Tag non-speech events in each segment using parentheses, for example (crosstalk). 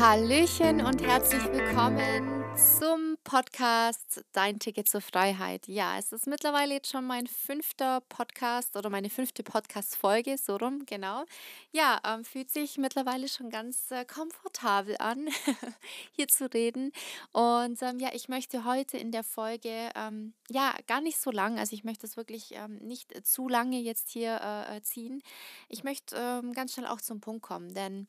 Hallöchen und herzlich willkommen zum Podcast Dein Ticket zur Freiheit. Ja, es ist mittlerweile jetzt schon mein fünfter Podcast oder meine fünfte Podcast-Folge, so rum, genau. Ja, ähm, fühlt sich mittlerweile schon ganz äh, komfortabel an, (laughs) hier zu reden. Und ähm, ja, ich möchte heute in der Folge, ähm, ja, gar nicht so lang, also ich möchte es wirklich ähm, nicht zu lange jetzt hier äh, äh ziehen. Ich möchte ähm, ganz schnell auch zum Punkt kommen, denn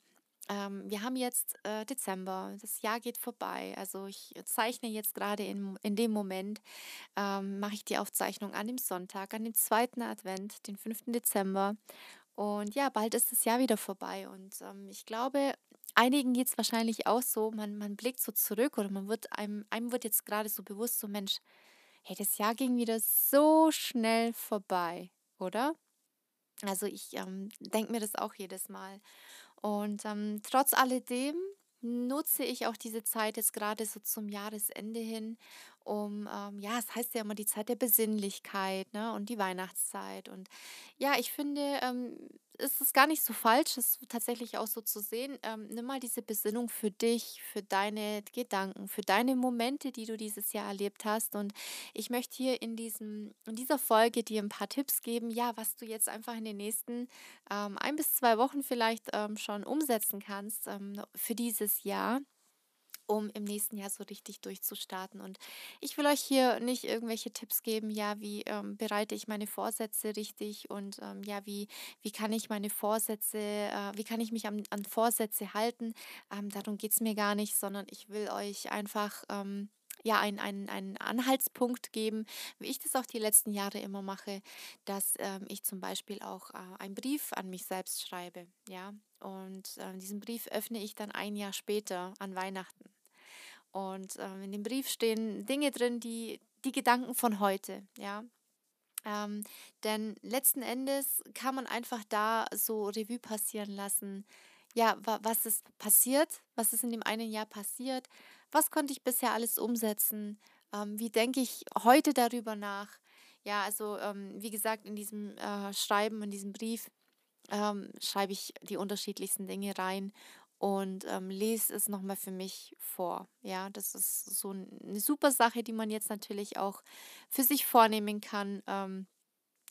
ähm, wir haben jetzt äh, Dezember, das Jahr geht vorbei. Also ich zeichne jetzt gerade in, in dem Moment, ähm, mache ich die Aufzeichnung an dem Sonntag, an dem zweiten Advent, den 5. Dezember. Und ja, bald ist das Jahr wieder vorbei. Und ähm, ich glaube, einigen geht es wahrscheinlich auch so, man, man blickt so zurück oder man wird einem, einem wird jetzt gerade so bewusst, so Mensch, hey, das Jahr ging wieder so schnell vorbei, oder? Also ich ähm, denke mir das auch jedes Mal. Und ähm, trotz alledem nutze ich auch diese Zeit jetzt gerade so zum Jahresende hin, um, ähm, ja, es heißt ja immer die Zeit der Besinnlichkeit, ne, und die Weihnachtszeit. Und ja, ich finde, ähm, ist es gar nicht so falsch, es tatsächlich auch so zu sehen. Ähm, nimm mal diese Besinnung für dich, für deine Gedanken, für deine Momente, die du dieses Jahr erlebt hast. Und ich möchte hier in, diesem, in dieser Folge dir ein paar Tipps geben, ja, was du jetzt einfach in den nächsten ähm, ein bis zwei Wochen vielleicht ähm, schon umsetzen kannst ähm, für dieses Jahr um im nächsten Jahr so richtig durchzustarten. Und ich will euch hier nicht irgendwelche Tipps geben, ja, wie ähm, bereite ich meine Vorsätze richtig und ähm, ja, wie, wie kann ich meine Vorsätze, äh, wie kann ich mich an, an Vorsätze halten. Ähm, darum geht es mir gar nicht, sondern ich will euch einfach ähm, ja, einen, einen, Anhaltspunkt geben, wie ich das auch die letzten Jahre immer mache, dass ähm, ich zum Beispiel auch äh, einen Brief an mich selbst schreibe, ja. Und äh, diesen Brief öffne ich dann ein Jahr später an Weihnachten. Und ähm, in dem Brief stehen Dinge drin, die die Gedanken von heute, ja. Ähm, denn letzten Endes kann man einfach da so Revue passieren lassen, ja, wa was ist passiert, was ist in dem einen Jahr passiert, was konnte ich bisher alles umsetzen, ähm, wie denke ich heute darüber nach. Ja, also ähm, wie gesagt, in diesem äh, Schreiben, in diesem Brief ähm, schreibe ich die unterschiedlichsten Dinge rein und ähm, lese es nochmal für mich vor. Ja, das ist so eine super Sache, die man jetzt natürlich auch für sich vornehmen kann. Ähm,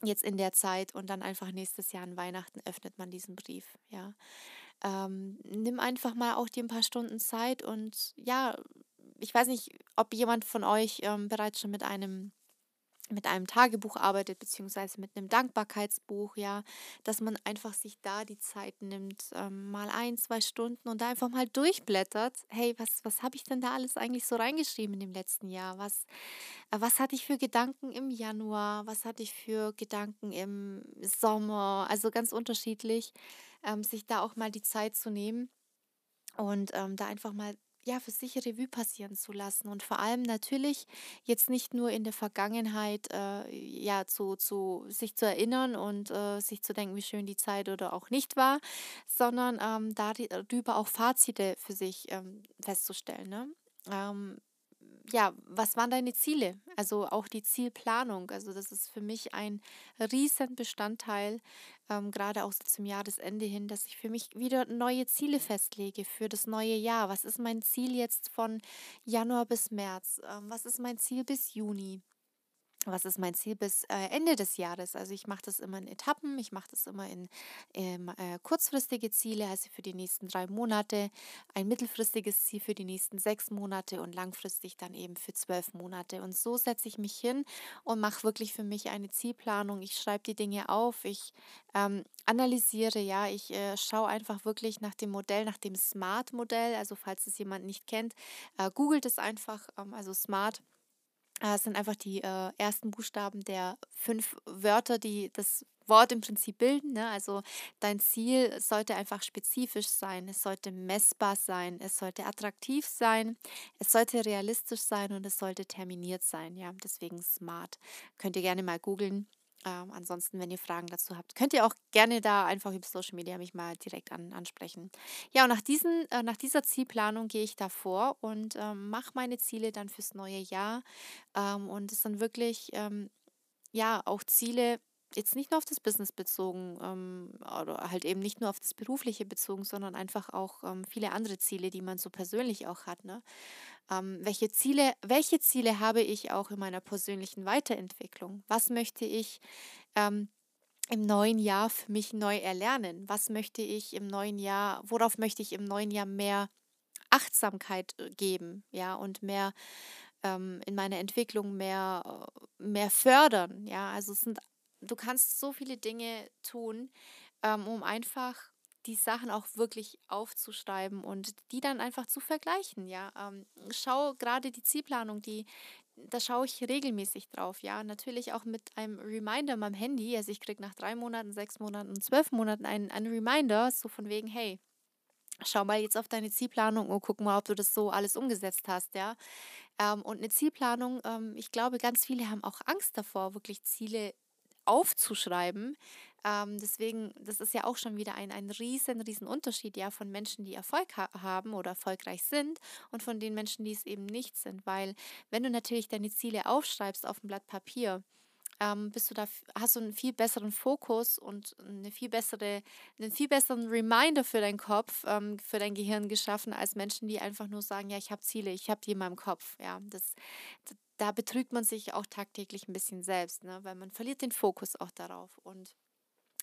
jetzt in der Zeit und dann einfach nächstes Jahr an Weihnachten öffnet man diesen Brief. Ja, ähm, nimm einfach mal auch dir ein paar Stunden Zeit und ja, ich weiß nicht, ob jemand von euch ähm, bereits schon mit einem mit einem Tagebuch arbeitet, beziehungsweise mit einem Dankbarkeitsbuch, ja, dass man einfach sich da die Zeit nimmt, ähm, mal ein, zwei Stunden und da einfach mal durchblättert. Hey, was, was habe ich denn da alles eigentlich so reingeschrieben in dem letzten Jahr? Was, äh, was hatte ich für Gedanken im Januar? Was hatte ich für Gedanken im Sommer? Also ganz unterschiedlich, ähm, sich da auch mal die Zeit zu nehmen und ähm, da einfach mal ja, für sich Revue passieren zu lassen und vor allem natürlich jetzt nicht nur in der Vergangenheit äh, ja zu, zu sich zu erinnern und äh, sich zu denken, wie schön die Zeit oder auch nicht war, sondern ähm, darüber auch Fazite für sich ähm, festzustellen. Ne? Ähm, ja, was waren deine Ziele? Also auch die Zielplanung. Also das ist für mich ein riesen Bestandteil, ähm, gerade auch so zum Jahresende hin, dass ich für mich wieder neue Ziele festlege für das neue Jahr. Was ist mein Ziel jetzt von Januar bis März? Ähm, was ist mein Ziel bis Juni? Was ist mein Ziel bis äh, Ende des Jahres. Also ich mache das immer in Etappen, ich mache das immer in ähm, äh, kurzfristige Ziele, also für die nächsten drei Monate, ein mittelfristiges Ziel für die nächsten sechs Monate und langfristig dann eben für zwölf Monate. Und so setze ich mich hin und mache wirklich für mich eine Zielplanung. Ich schreibe die Dinge auf, ich ähm, analysiere, ja, ich äh, schaue einfach wirklich nach dem Modell, nach dem Smart-Modell. Also falls es jemand nicht kennt, äh, googelt es einfach, ähm, also Smart. Äh, es sind einfach die äh, ersten Buchstaben der fünf Wörter, die das Wort im Prinzip bilden. Ne? Also dein Ziel sollte einfach spezifisch sein, es sollte messbar sein, es sollte attraktiv sein, es sollte realistisch sein und es sollte terminiert sein. Ja, deswegen smart. Könnt ihr gerne mal googeln. Ähm, ansonsten, wenn ihr Fragen dazu habt, könnt ihr auch gerne da einfach über Social Media mich mal direkt an, ansprechen. Ja, und nach, diesen, äh, nach dieser Zielplanung gehe ich davor und ähm, mache meine Ziele dann fürs neue Jahr. Ähm, und es sind wirklich, ähm, ja, auch Ziele, jetzt nicht nur auf das Business bezogen ähm, oder halt eben nicht nur auf das Berufliche bezogen, sondern einfach auch ähm, viele andere Ziele, die man so persönlich auch hat. Ne? Ähm, welche Ziele, welche Ziele habe ich auch in meiner persönlichen Weiterentwicklung? Was möchte ich ähm, im neuen Jahr für mich neu erlernen? Was möchte ich im neuen Jahr, worauf möchte ich im neuen Jahr mehr Achtsamkeit äh, geben, ja, und mehr ähm, in meiner Entwicklung mehr, äh, mehr fördern, ja. Also es sind du kannst so viele Dinge tun, ähm, um einfach die Sachen auch wirklich aufzuschreiben und die dann einfach zu vergleichen, ja. Ähm, schau gerade die Zielplanung, die, da schaue ich regelmäßig drauf, ja. Natürlich auch mit einem Reminder in meinem Handy. Also ich kriege nach drei Monaten, sechs Monaten zwölf Monaten einen, einen Reminder, so von wegen, hey, schau mal jetzt auf deine Zielplanung und guck mal, ob du das so alles umgesetzt hast, ja. Ähm, und eine Zielplanung, ähm, ich glaube, ganz viele haben auch Angst davor, wirklich Ziele aufzuschreiben. Ähm, deswegen, das ist ja auch schon wieder ein, ein riesen, riesen Unterschied ja von Menschen, die Erfolg ha haben oder erfolgreich sind und von den Menschen, die es eben nicht sind. Weil wenn du natürlich deine Ziele aufschreibst auf dem Blatt Papier, ähm, bist du da, hast du einen viel besseren Fokus und eine viel bessere, einen viel besseren Reminder für deinen Kopf, ähm, für dein Gehirn geschaffen, als Menschen, die einfach nur sagen, ja, ich habe Ziele, ich habe die in meinem Kopf. Ja, das, da betrügt man sich auch tagtäglich ein bisschen selbst, ne? weil man verliert den Fokus auch darauf. Und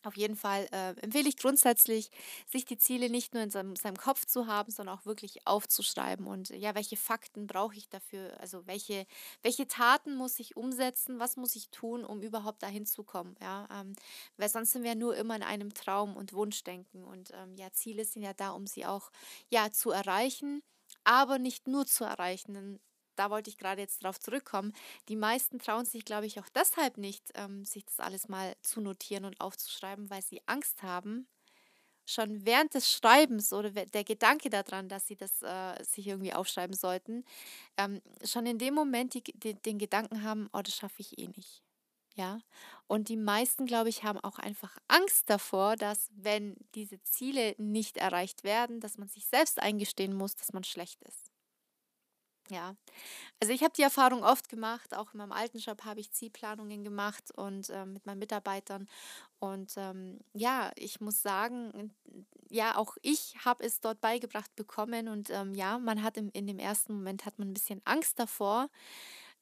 auf jeden Fall äh, empfehle ich grundsätzlich, sich die Ziele nicht nur in seinem, seinem, Kopf zu haben, sondern auch wirklich aufzuschreiben. Und ja, welche Fakten brauche ich dafür? Also welche, welche Taten muss ich umsetzen? Was muss ich tun, um überhaupt dahin zu kommen? Ja, ähm, weil sonst sind wir nur immer in einem Traum und Wunschdenken. Und ähm, ja, Ziele sind ja da, um sie auch ja zu erreichen aber nicht nur zu erreichen da wollte ich gerade jetzt drauf zurückkommen. Die meisten trauen sich, glaube ich, auch deshalb nicht, ähm, sich das alles mal zu notieren und aufzuschreiben, weil sie Angst haben, schon während des Schreibens oder der Gedanke daran, dass sie das äh, sich irgendwie aufschreiben sollten, ähm, schon in dem Moment die, die, den Gedanken haben, oh, das schaffe ich eh nicht. Ja, und die meisten, glaube ich, haben auch einfach Angst davor, dass wenn diese Ziele nicht erreicht werden, dass man sich selbst eingestehen muss, dass man schlecht ist. Ja, also ich habe die Erfahrung oft gemacht, auch in meinem alten Job habe ich Zielplanungen gemacht und ähm, mit meinen Mitarbeitern. Und ähm, ja, ich muss sagen, ja, auch ich habe es dort beigebracht bekommen. Und ähm, ja, man hat im, in dem ersten Moment hat man ein bisschen Angst davor,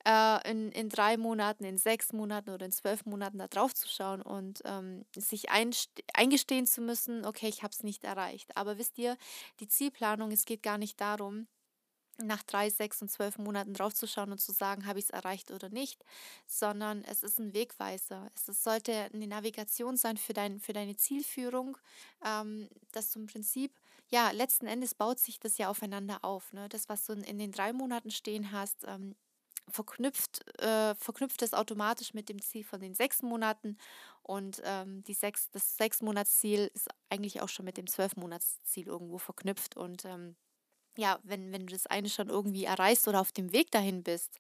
äh, in, in drei Monaten, in sechs Monaten oder in zwölf Monaten da drauf zu schauen und ähm, sich eingestehen zu müssen, okay, ich habe es nicht erreicht. Aber wisst ihr, die Zielplanung, es geht gar nicht darum, nach drei, sechs und zwölf Monaten draufzuschauen und zu sagen, habe ich es erreicht oder nicht, sondern es ist ein Wegweiser. Es ist, sollte eine Navigation sein für, dein, für deine Zielführung, ähm, dass du im Prinzip, ja, letzten Endes baut sich das ja aufeinander auf. Ne? Das, was du in, in den drei Monaten stehen hast, ähm, verknüpft, äh, verknüpft das automatisch mit dem Ziel von den sechs Monaten und ähm, die sechs, das Sechs-Monats-Ziel ist eigentlich auch schon mit dem Zwölf-Monats-Ziel irgendwo verknüpft und ähm, ja, wenn, wenn du das eine schon irgendwie erreichst oder auf dem Weg dahin bist,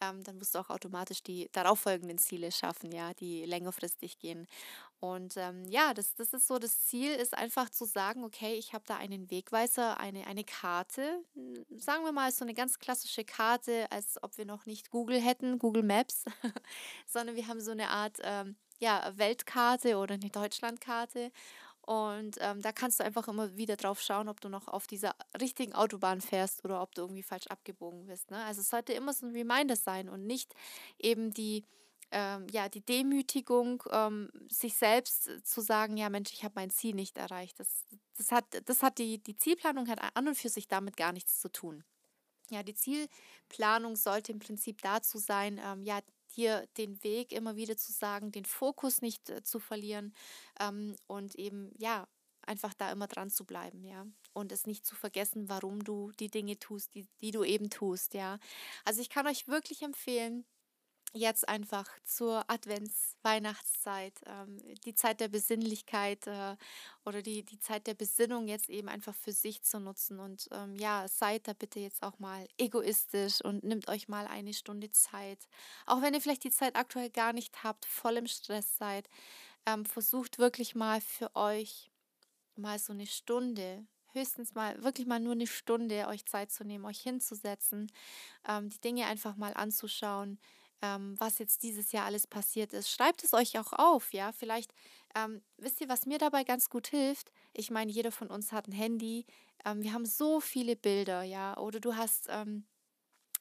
ähm, dann musst du auch automatisch die darauffolgenden Ziele schaffen, ja, die längerfristig gehen. Und ähm, ja, das, das ist so, das Ziel ist einfach zu sagen, okay, ich habe da einen Wegweiser, eine, eine Karte, sagen wir mal so eine ganz klassische Karte, als ob wir noch nicht Google hätten, Google Maps, (laughs) sondern wir haben so eine Art ähm, ja, Weltkarte oder eine Deutschlandkarte und ähm, da kannst du einfach immer wieder drauf schauen, ob du noch auf dieser richtigen Autobahn fährst oder ob du irgendwie falsch abgebogen bist. Ne? Also es sollte immer so ein Reminder sein und nicht eben die, ähm, ja, die Demütigung, ähm, sich selbst zu sagen, ja Mensch, ich habe mein Ziel nicht erreicht. Das, das hat, das hat die, die Zielplanung hat an und für sich damit gar nichts zu tun. Ja, die Zielplanung sollte im Prinzip dazu sein, ähm, ja, dir den Weg immer wieder zu sagen, den Fokus nicht äh, zu verlieren ähm, und eben, ja, einfach da immer dran zu bleiben, ja. Und es nicht zu vergessen, warum du die Dinge tust, die, die du eben tust, ja. Also ich kann euch wirklich empfehlen, jetzt einfach zur Advents-Weihnachtszeit, ähm, die Zeit der Besinnlichkeit äh, oder die, die Zeit der Besinnung jetzt eben einfach für sich zu nutzen. Und ähm, ja, seid da bitte jetzt auch mal egoistisch und nimmt euch mal eine Stunde Zeit. Auch wenn ihr vielleicht die Zeit aktuell gar nicht habt, voll im Stress seid, ähm, versucht wirklich mal für euch mal so eine Stunde höchstens mal, wirklich mal nur eine Stunde euch Zeit zu nehmen, euch hinzusetzen, ähm, die Dinge einfach mal anzuschauen, ähm, was jetzt dieses Jahr alles passiert ist. Schreibt es euch auch auf, ja. Vielleicht ähm, wisst ihr, was mir dabei ganz gut hilft. Ich meine, jeder von uns hat ein Handy. Ähm, wir haben so viele Bilder, ja. Oder du hast ähm,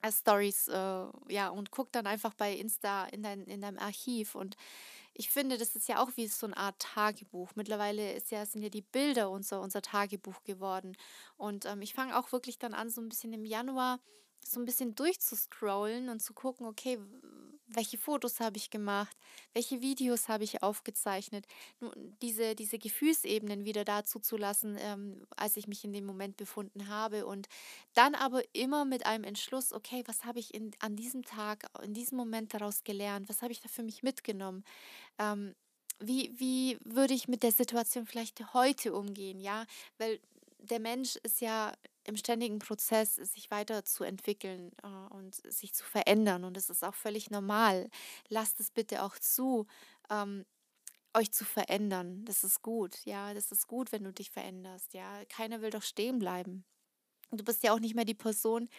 äh, Stories, äh, ja, und guck dann einfach bei Insta in, dein, in deinem Archiv und ich finde, das ist ja auch wie so eine Art Tagebuch. Mittlerweile ist ja, sind ja die Bilder unser, unser Tagebuch geworden. Und ähm, ich fange auch wirklich dann an, so ein bisschen im Januar so ein bisschen durchzuscrollen und zu gucken, okay, welche Fotos habe ich gemacht, welche Videos habe ich aufgezeichnet, diese, diese Gefühlsebenen wieder dazu zu lassen, ähm, als ich mich in dem Moment befunden habe. Und dann aber immer mit einem Entschluss, okay, was habe ich in, an diesem Tag, in diesem Moment daraus gelernt, was habe ich da für mich mitgenommen, ähm, wie, wie würde ich mit der Situation vielleicht heute umgehen, ja, weil der Mensch ist ja im ständigen Prozess, sich weiterzuentwickeln äh, und sich zu verändern. Und es ist auch völlig normal. Lasst es bitte auch zu, ähm, euch zu verändern. Das ist gut, ja. Das ist gut, wenn du dich veränderst, ja. Keiner will doch stehen bleiben. Du bist ja auch nicht mehr die Person,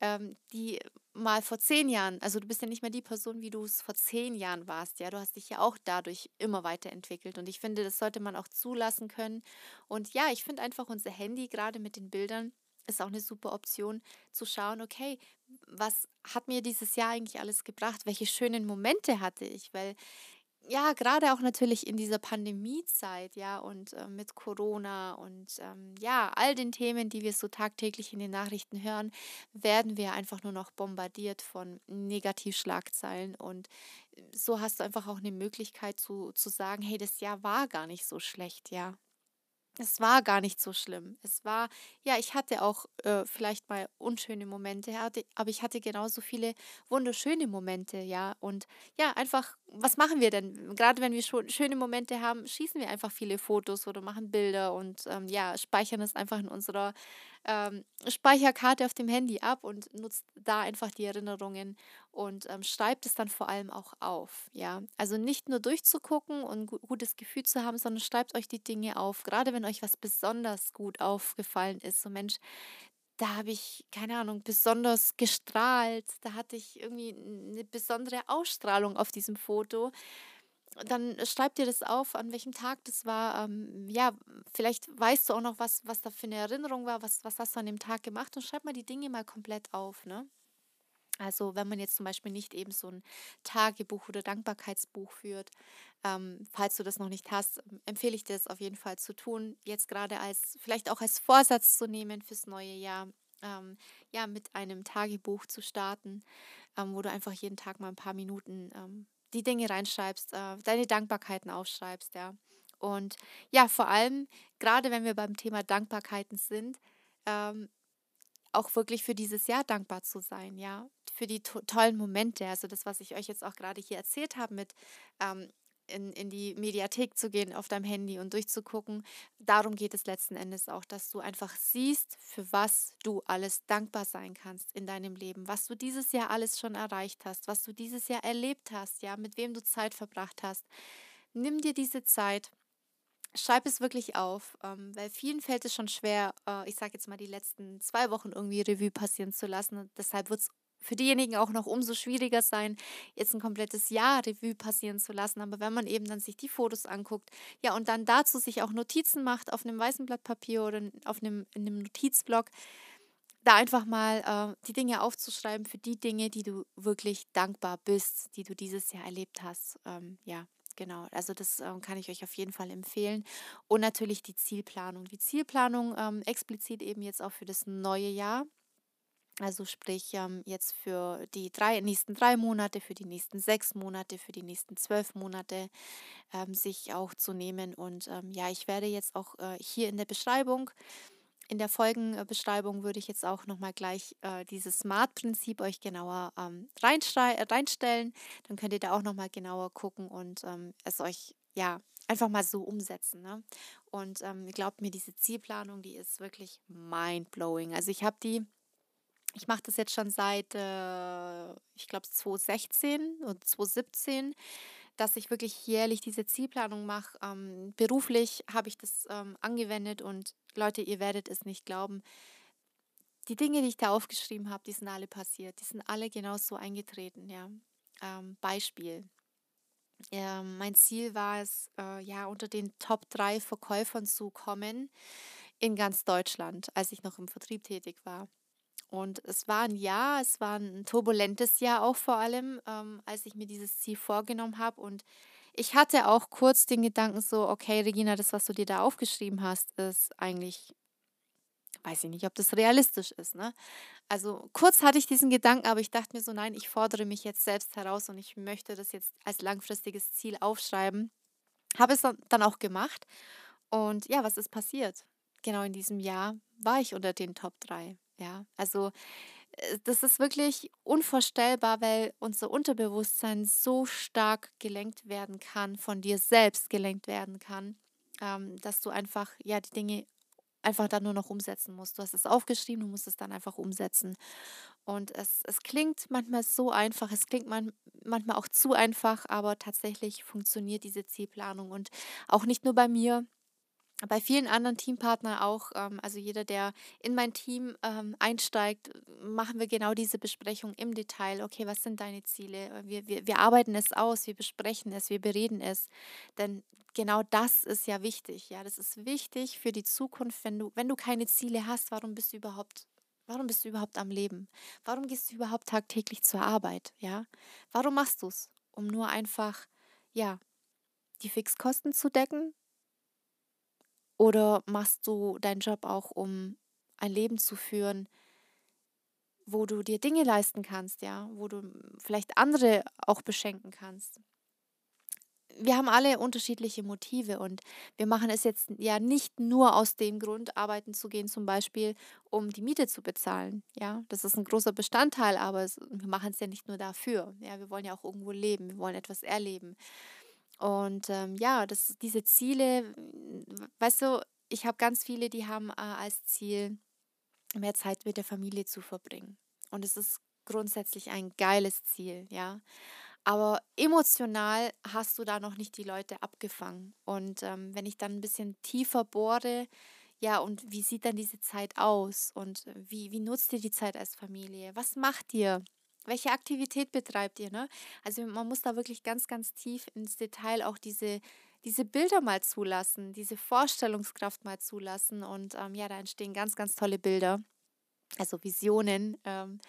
ähm, die mal vor zehn Jahren, also du bist ja nicht mehr die Person, wie du es vor zehn Jahren warst, ja. Du hast dich ja auch dadurch immer weiterentwickelt. Und ich finde, das sollte man auch zulassen können. Und ja, ich finde einfach unser Handy, gerade mit den Bildern, ist auch eine super Option zu schauen, okay, was hat mir dieses Jahr eigentlich alles gebracht? Welche schönen Momente hatte ich? Weil ja, gerade auch natürlich in dieser Pandemiezeit, ja, und äh, mit Corona und ähm, ja, all den Themen, die wir so tagtäglich in den Nachrichten hören, werden wir einfach nur noch bombardiert von Negativschlagzeilen. Und äh, so hast du einfach auch eine Möglichkeit zu, zu sagen, hey, das Jahr war gar nicht so schlecht, ja es war gar nicht so schlimm. Es war, ja, ich hatte auch äh, vielleicht mal unschöne Momente, aber ich hatte genauso viele wunderschöne Momente, ja. Und ja, einfach, was machen wir denn? Gerade wenn wir schon schöne Momente haben, schießen wir einfach viele Fotos oder machen Bilder und ähm, ja, speichern es einfach in unserer ähm, Speicherkarte auf dem Handy ab und nutzt da einfach die Erinnerungen und ähm, schreibt es dann vor allem auch auf. Ja, also nicht nur durchzugucken und ein gutes Gefühl zu haben, sondern schreibt euch die Dinge auf. Gerade wenn euch was besonders gut aufgefallen ist, so Mensch, da habe ich, keine Ahnung, besonders gestrahlt, da hatte ich irgendwie eine besondere Ausstrahlung auf diesem Foto dann schreib dir das auf, an welchem Tag das war. Ähm, ja, vielleicht weißt du auch noch, was, was da für eine Erinnerung war, was, was hast du an dem Tag gemacht und schreib mal die Dinge mal komplett auf, ne? Also wenn man jetzt zum Beispiel nicht eben so ein Tagebuch oder Dankbarkeitsbuch führt, ähm, falls du das noch nicht hast, empfehle ich dir das auf jeden Fall zu tun. Jetzt gerade als, vielleicht auch als Vorsatz zu nehmen fürs neue Jahr, ähm, ja, mit einem Tagebuch zu starten, ähm, wo du einfach jeden Tag mal ein paar Minuten ähm, die Dinge reinschreibst, äh, deine Dankbarkeiten aufschreibst, ja. Und ja, vor allem, gerade wenn wir beim Thema Dankbarkeiten sind, ähm, auch wirklich für dieses Jahr dankbar zu sein, ja, für die to tollen Momente. Also das, was ich euch jetzt auch gerade hier erzählt habe mit ähm, in, in die Mediathek zu gehen auf deinem Handy und durchzugucken. Darum geht es letzten Endes auch, dass du einfach siehst, für was du alles dankbar sein kannst in deinem Leben, was du dieses Jahr alles schon erreicht hast, was du dieses Jahr erlebt hast, ja, mit wem du Zeit verbracht hast. Nimm dir diese Zeit. Schreib es wirklich auf, ähm, weil vielen fällt es schon schwer, äh, ich sage jetzt mal die letzten zwei Wochen irgendwie Revue passieren zu lassen. Und deshalb wird es für diejenigen auch noch umso schwieriger sein, jetzt ein komplettes Jahr Revue passieren zu lassen. Aber wenn man eben dann sich die Fotos anguckt, ja, und dann dazu sich auch Notizen macht auf einem weißen Blatt Papier oder auf einem, in einem Notizblock, da einfach mal äh, die Dinge aufzuschreiben für die Dinge, die du wirklich dankbar bist, die du dieses Jahr erlebt hast. Ähm, ja, genau. Also das ähm, kann ich euch auf jeden Fall empfehlen. Und natürlich die Zielplanung. Die Zielplanung ähm, explizit eben jetzt auch für das neue Jahr. Also sprich ähm, jetzt für die drei, nächsten drei Monate, für die nächsten sechs Monate, für die nächsten zwölf Monate ähm, sich auch zu nehmen. Und ähm, ja, ich werde jetzt auch äh, hier in der Beschreibung, in der Folgenbeschreibung würde ich jetzt auch nochmal gleich äh, dieses Smart-Prinzip euch genauer ähm, reinstellen. Dann könnt ihr da auch nochmal genauer gucken und ähm, es euch ja einfach mal so umsetzen. Ne? Und ähm, glaubt mir, diese Zielplanung, die ist wirklich mind-blowing. Also ich habe die ich mache das jetzt schon seit, äh, ich glaube, 2016 und 2017, dass ich wirklich jährlich diese Zielplanung mache. Ähm, beruflich habe ich das ähm, angewendet und Leute, ihr werdet es nicht glauben. Die Dinge, die ich da aufgeschrieben habe, die sind alle passiert. Die sind alle genauso eingetreten, ja. Ähm, Beispiel. Äh, mein Ziel war es, äh, ja, unter den Top 3 Verkäufern zu kommen in ganz Deutschland, als ich noch im Vertrieb tätig war. Und es war ein Jahr, es war ein turbulentes Jahr auch vor allem, ähm, als ich mir dieses Ziel vorgenommen habe. Und ich hatte auch kurz den Gedanken so, okay, Regina, das, was du dir da aufgeschrieben hast, ist eigentlich, weiß ich nicht, ob das realistisch ist. Ne? Also kurz hatte ich diesen Gedanken, aber ich dachte mir so, nein, ich fordere mich jetzt selbst heraus und ich möchte das jetzt als langfristiges Ziel aufschreiben. Habe es dann auch gemacht. Und ja, was ist passiert? Genau in diesem Jahr war ich unter den Top 3. Ja, also äh, das ist wirklich unvorstellbar, weil unser Unterbewusstsein so stark gelenkt werden kann, von dir selbst gelenkt werden kann, ähm, dass du einfach ja die Dinge einfach dann nur noch umsetzen musst. Du hast es aufgeschrieben, du musst es dann einfach umsetzen. Und es, es klingt manchmal so einfach, es klingt man, manchmal auch zu einfach, aber tatsächlich funktioniert diese Zielplanung. Und auch nicht nur bei mir, bei vielen anderen Teampartnern auch, ähm, also jeder, der in mein Team ähm, einsteigt, machen wir genau diese Besprechung im Detail. Okay, was sind deine Ziele? Wir, wir, wir arbeiten es aus, wir besprechen es, wir bereden es. Denn genau das ist ja wichtig. Ja, das ist wichtig für die Zukunft. Wenn du, wenn du keine Ziele hast, warum bist du überhaupt Warum bist du überhaupt am Leben? Warum gehst du überhaupt tagtäglich zur Arbeit? Ja? Warum machst du es? Um nur einfach, ja, die Fixkosten zu decken? Oder machst du deinen Job auch, um ein Leben zu führen, wo du dir Dinge leisten kannst, ja, wo du vielleicht andere auch beschenken kannst? Wir haben alle unterschiedliche Motive und wir machen es jetzt ja nicht nur aus dem Grund, arbeiten zu gehen, zum Beispiel, um die Miete zu bezahlen. Ja, das ist ein großer Bestandteil, aber wir machen es ja nicht nur dafür. Ja, wir wollen ja auch irgendwo leben, wir wollen etwas erleben. Und ähm, ja, das, diese Ziele, weißt du, ich habe ganz viele, die haben äh, als Ziel, mehr Zeit mit der Familie zu verbringen. Und es ist grundsätzlich ein geiles Ziel, ja. Aber emotional hast du da noch nicht die Leute abgefangen. Und ähm, wenn ich dann ein bisschen tiefer bohre, ja, und wie sieht dann diese Zeit aus? Und wie, wie nutzt ihr die Zeit als Familie? Was macht ihr? Welche Aktivität betreibt ihr? Ne? Also man muss da wirklich ganz, ganz tief ins Detail auch diese, diese Bilder mal zulassen, diese Vorstellungskraft mal zulassen. Und ähm, ja, da entstehen ganz, ganz tolle Bilder, also Visionen. Ähm,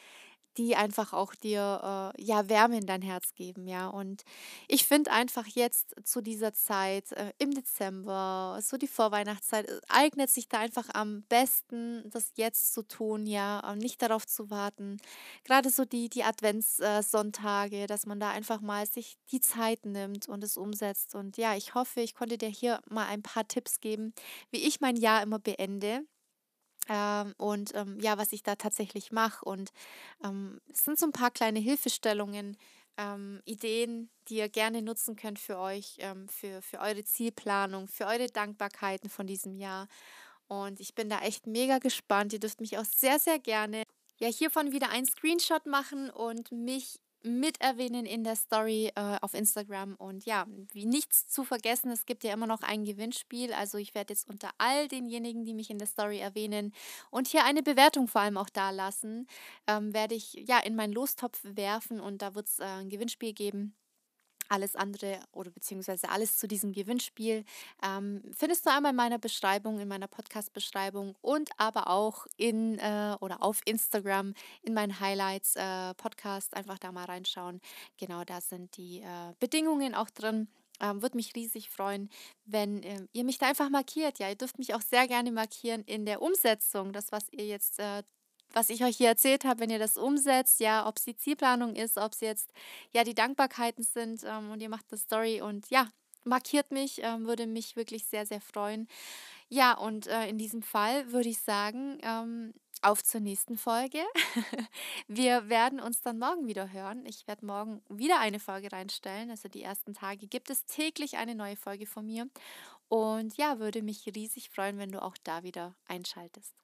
die einfach auch dir äh, ja Wärme in dein Herz geben, ja. Und ich finde einfach jetzt zu dieser Zeit äh, im Dezember, so die Vorweihnachtszeit, äh, eignet sich da einfach am besten, das jetzt zu tun, ja, nicht darauf zu warten. Gerade so die, die Adventssonntage, dass man da einfach mal sich die Zeit nimmt und es umsetzt. Und ja, ich hoffe, ich konnte dir hier mal ein paar Tipps geben, wie ich mein Jahr immer beende. Ähm, und ähm, ja, was ich da tatsächlich mache. Und ähm, es sind so ein paar kleine Hilfestellungen, ähm, Ideen, die ihr gerne nutzen könnt für euch, ähm, für, für eure Zielplanung, für eure Dankbarkeiten von diesem Jahr. Und ich bin da echt mega gespannt. Ihr dürft mich auch sehr, sehr gerne ja hiervon wieder einen Screenshot machen und mich mit erwähnen in der Story äh, auf Instagram. Und ja, wie nichts zu vergessen, es gibt ja immer noch ein Gewinnspiel. Also ich werde jetzt unter all denjenigen, die mich in der Story erwähnen und hier eine Bewertung vor allem auch da lassen, ähm, werde ich ja in meinen Lostopf werfen und da wird es äh, ein Gewinnspiel geben. Alles andere oder beziehungsweise alles zu diesem Gewinnspiel ähm, findest du einmal in meiner Beschreibung, in meiner Podcast-Beschreibung und aber auch in äh, oder auf Instagram in meinen Highlights äh. Einfach da mal reinschauen. Genau, da sind die äh, Bedingungen auch drin. Ähm, Würde mich riesig freuen, wenn äh, ihr mich da einfach markiert. Ja, ihr dürft mich auch sehr gerne markieren in der Umsetzung, das, was ihr jetzt äh, was ich euch hier erzählt habe, wenn ihr das umsetzt, ja, ob es die Zielplanung ist, ob es jetzt ja die Dankbarkeiten sind ähm, und ihr macht eine Story und ja, markiert mich, ähm, würde mich wirklich sehr, sehr freuen. Ja, und äh, in diesem Fall würde ich sagen, ähm, auf zur nächsten Folge. (laughs) Wir werden uns dann morgen wieder hören. Ich werde morgen wieder eine Folge reinstellen. Also die ersten Tage gibt es täglich eine neue Folge von mir. Und ja, würde mich riesig freuen, wenn du auch da wieder einschaltest.